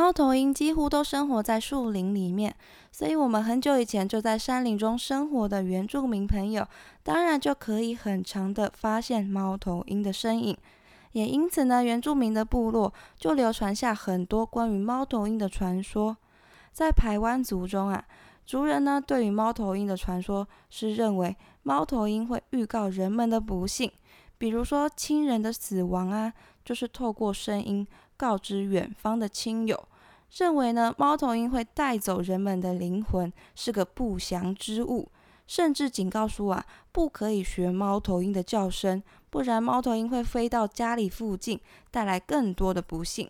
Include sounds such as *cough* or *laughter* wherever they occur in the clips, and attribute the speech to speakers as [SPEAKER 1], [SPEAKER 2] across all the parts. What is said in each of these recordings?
[SPEAKER 1] 猫头鹰几乎都生活在树林里面，所以我们很久以前就在山林中生活的原住民朋友，当然就可以很长的发现猫头鹰的身影。也因此呢，原住民的部落就流传下很多关于猫头鹰的传说。在排湾族中啊，族人呢对于猫头鹰的传说是认为猫头鹰会预告人们的不幸，比如说亲人的死亡啊，就是透过声音。告知远方的亲友，认为呢猫头鹰会带走人们的灵魂，是个不祥之物，甚至警告说啊，不可以学猫头鹰的叫声，不然猫头鹰会飞到家里附近，带来更多的不幸。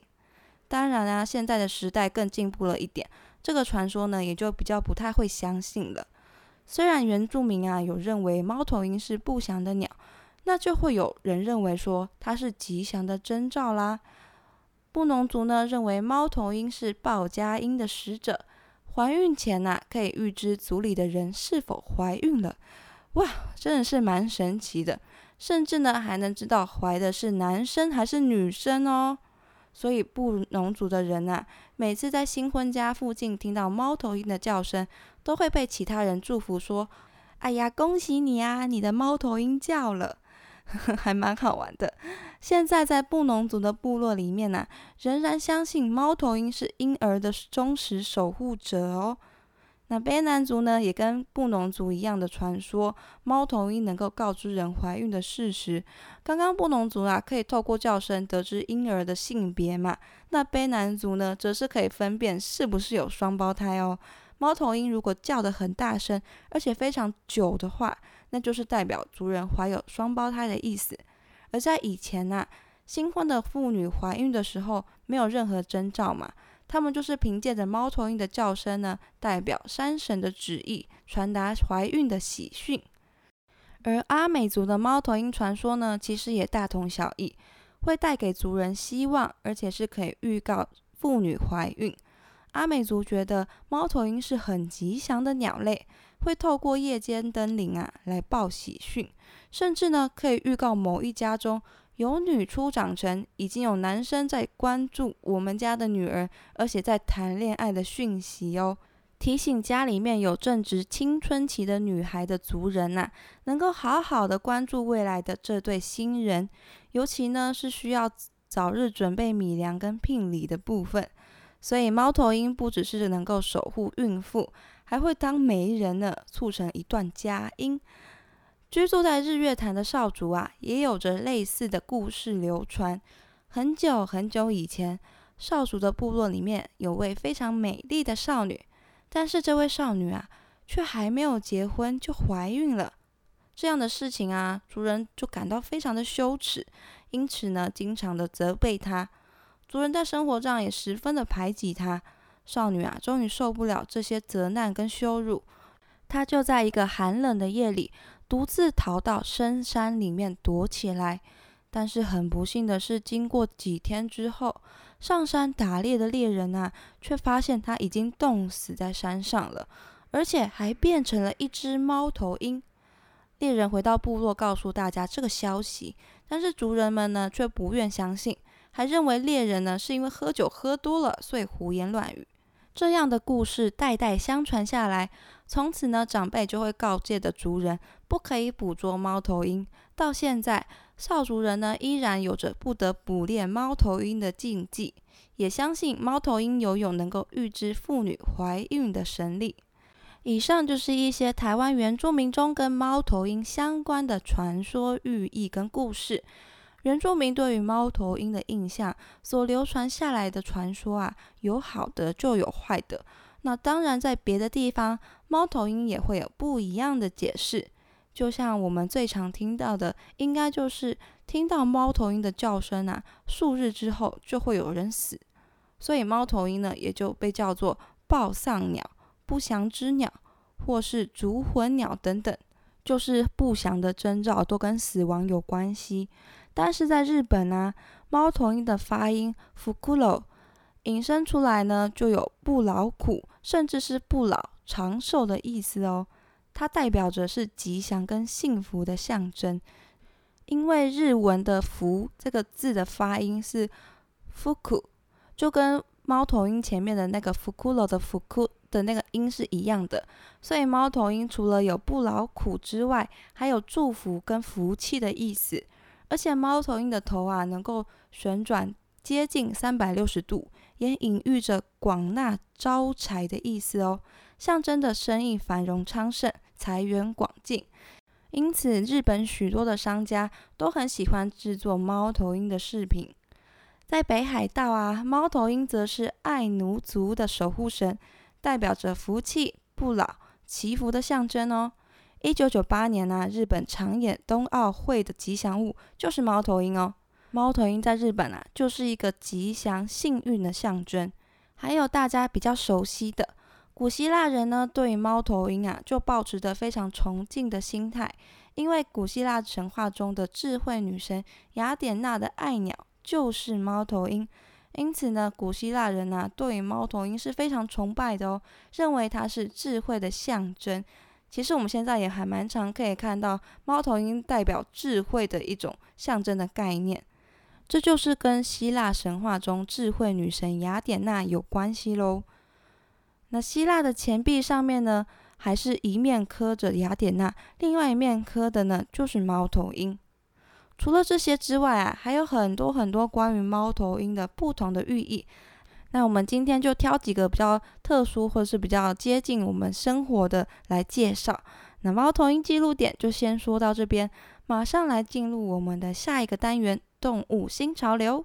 [SPEAKER 1] 当然啊，现在的时代更进步了一点，这个传说呢也就比较不太会相信了。虽然原住民啊有认为猫头鹰是不祥的鸟，那就会有人认为说它是吉祥的征兆啦。布农族呢认为猫头鹰是报家音的使者，怀孕前呐可以预知族里的人是否怀孕了，哇，真的是蛮神奇的，甚至呢还能知道怀的是男生还是女生哦。所以布农族的人呐，每次在新婚家附近听到猫头鹰的叫声，都会被其他人祝福说：“哎呀，恭喜你啊，你的猫头鹰叫了。” *laughs* 还蛮好玩的。现在在布农族的部落里面呢，仍然相信猫头鹰是婴儿的忠实守护者哦。那卑南族呢，也跟布农族一样的传说，猫头鹰能够告知人怀孕的事实。刚刚布农族啊，可以透过叫声得知婴儿的性别嘛。那卑南族呢，则是可以分辨是不是有双胞胎哦。猫头鹰如果叫得很大声，而且非常久的话，那就是代表族人怀有双胞胎的意思。而在以前呢，新婚的妇女怀孕的时候没有任何征兆嘛，他们就是凭借着猫头鹰的叫声呢，代表山神的旨意，传达怀孕的喜讯。而阿美族的猫头鹰传说呢，其实也大同小异，会带给族人希望，而且是可以预告妇女怀孕。阿美族觉得猫头鹰是很吉祥的鸟类，会透过夜间登临啊来报喜讯，甚至呢可以预告某一家中有女初长成，已经有男生在关注我们家的女儿，而且在谈恋爱的讯息哦，提醒家里面有正值青春期的女孩的族人呐，能够好好的关注未来的这对新人，尤其呢是需要早日准备米粮跟聘礼的部分。所以猫头鹰不只是能够守护孕妇，还会当媒人呢，促成一段佳音。居住在日月潭的少主啊，也有着类似的故事流传。很久很久以前，少主的部落里面有位非常美丽的少女，但是这位少女啊，却还没有结婚就怀孕了。这样的事情啊，族人就感到非常的羞耻，因此呢，经常的责备她。族人在生活上也十分的排挤她。少女啊，终于受不了这些责难跟羞辱，她就在一个寒冷的夜里，独自逃到深山里面躲起来。但是很不幸的是，经过几天之后，上山打猎的猎人啊，却发现她已经冻死在山上了，而且还变成了一只猫头鹰。猎人回到部落，告诉大家这个消息，但是族人们呢，却不愿相信。还认为猎人呢是因为喝酒喝多了，所以胡言乱语。这样的故事代代相传下来，从此呢，长辈就会告诫的族人不可以捕捉猫头鹰。到现在，少族人呢依然有着不得捕猎猫头鹰的禁忌，也相信猫头鹰游泳能够预知妇女怀孕的神力。以上就是一些台湾原住民中跟猫头鹰相关的传说寓意跟故事。原住民对于猫头鹰的印象所流传下来的传说啊，有好的就有坏的。那当然，在别的地方，猫头鹰也会有不一样的解释。就像我们最常听到的，应该就是听到猫头鹰的叫声啊，数日之后就会有人死，所以猫头鹰呢也就被叫做报丧鸟、不祥之鸟，或是烛魂鸟等等，就是不祥的征兆，都跟死亡有关系。但是在日本呢，猫头鹰的发音 “fukuro” 引申出来呢，就有不劳苦，甚至是不老、长寿的意思哦。它代表着是吉祥跟幸福的象征。因为日文的“福”这个字的发音是 “fuku”，就跟猫头鹰前面的那个 “fukuro” 的 “fuku” 的那个音是一样的，所以猫头鹰除了有不劳苦之外，还有祝福跟福气的意思。而且猫头鹰的头啊，能够旋转接近三百六十度，也隐喻着广纳招财的意思哦，象征的生意繁荣昌盛、财源广进。因此，日本许多的商家都很喜欢制作猫头鹰的饰品。在北海道啊，猫头鹰则是爱奴族的守护神，代表着福气、不老、祈福的象征哦。一九九八年呢，日本长野冬奥会的吉祥物就是猫头鹰哦。猫头鹰在日本啊，就是一个吉祥幸运的象征。还有大家比较熟悉的古希腊人呢，对于猫头鹰啊，就保持着非常崇敬的心态，因为古希腊神话中的智慧女神雅典娜的爱鸟就是猫头鹰，因此呢，古希腊人呢，对于猫头鹰是非常崇拜的哦，认为它是智慧的象征。其实我们现在也还蛮常可以看到猫头鹰代表智慧的一种象征的概念，这就是跟希腊神话中智慧女神雅典娜有关系喽。那希腊的钱币上面呢，还是一面刻着雅典娜，另外一面刻的呢就是猫头鹰。除了这些之外啊，还有很多很多关于猫头鹰的不同的寓意。那我们今天就挑几个比较特殊或者是比较接近我们生活的来介绍。那猫头鹰记录点就先说到这边，马上来进入我们的下一个单元——动物新潮流。